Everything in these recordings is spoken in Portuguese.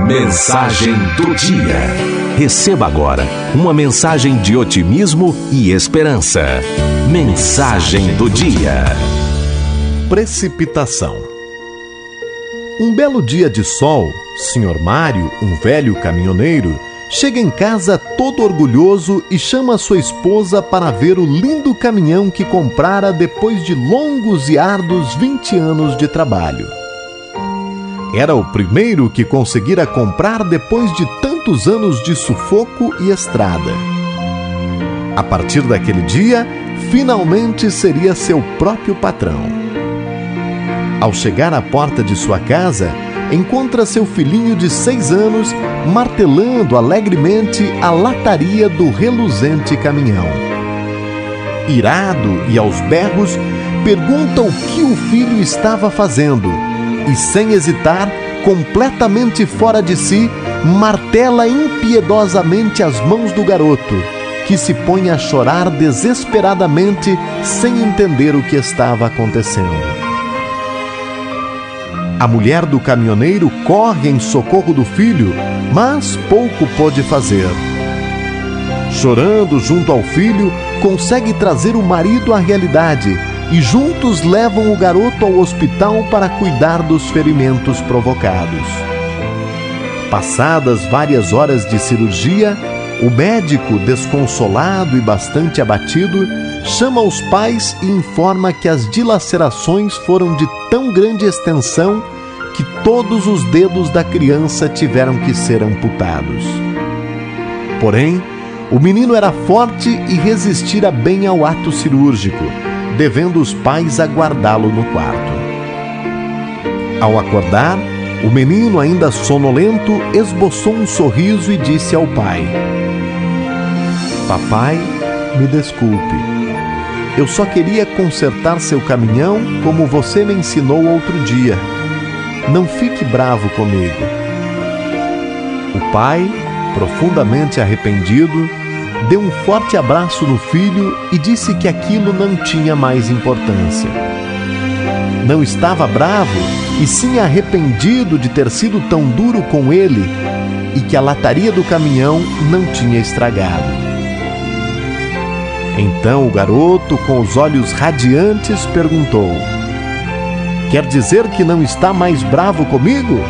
Mensagem do dia. Receba agora uma mensagem de otimismo e esperança. Mensagem do dia. Precipitação. Um belo dia de sol, Sr. Mário, um velho caminhoneiro, chega em casa todo orgulhoso e chama sua esposa para ver o lindo caminhão que comprara depois de longos e árduos 20 anos de trabalho. Era o primeiro que conseguira comprar depois de tantos anos de sufoco e estrada. A partir daquele dia, finalmente seria seu próprio patrão. Ao chegar à porta de sua casa, encontra seu filhinho de seis anos martelando alegremente a lataria do reluzente caminhão. Irado e aos berros, pergunta o que o filho estava fazendo e, sem hesitar, completamente fora de si, martela impiedosamente as mãos do garoto, que se põe a chorar desesperadamente sem entender o que estava acontecendo. A mulher do caminhoneiro corre em socorro do filho, mas pouco pôde fazer. Chorando junto ao filho, consegue trazer o marido à realidade e juntos levam o garoto ao hospital para cuidar dos ferimentos provocados. Passadas várias horas de cirurgia, o médico, desconsolado e bastante abatido, chama os pais e informa que as dilacerações foram de tão grande extensão que todos os dedos da criança tiveram que ser amputados. Porém, o menino era forte e resistira bem ao ato cirúrgico devendo os pais aguardá-lo no quarto. Ao acordar, o menino, ainda sonolento, esboçou um sorriso e disse ao pai: Papai, me desculpe. Eu só queria consertar seu caminhão como você me ensinou outro dia. Não fique bravo comigo. O pai, profundamente arrependido, deu um forte abraço no filho e disse que aquilo não tinha mais importância. Não estava bravo, e sim arrependido de ter sido tão duro com ele e que a lataria do caminhão não tinha estragado. Então o garoto, com os olhos radiantes, perguntou: Quer dizer que não está mais bravo comigo?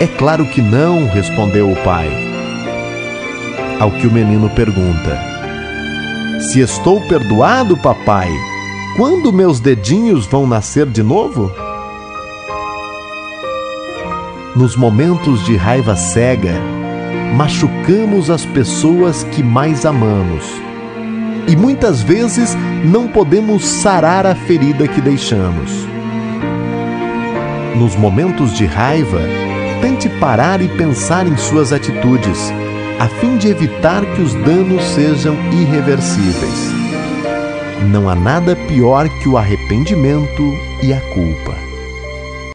É claro que não, respondeu o pai. Ao que o menino pergunta: Se estou perdoado, papai, quando meus dedinhos vão nascer de novo? Nos momentos de raiva cega, machucamos as pessoas que mais amamos. E muitas vezes não podemos sarar a ferida que deixamos. Nos momentos de raiva, tente parar e pensar em suas atitudes a fim de evitar que os danos sejam irreversíveis. Não há nada pior que o arrependimento e a culpa.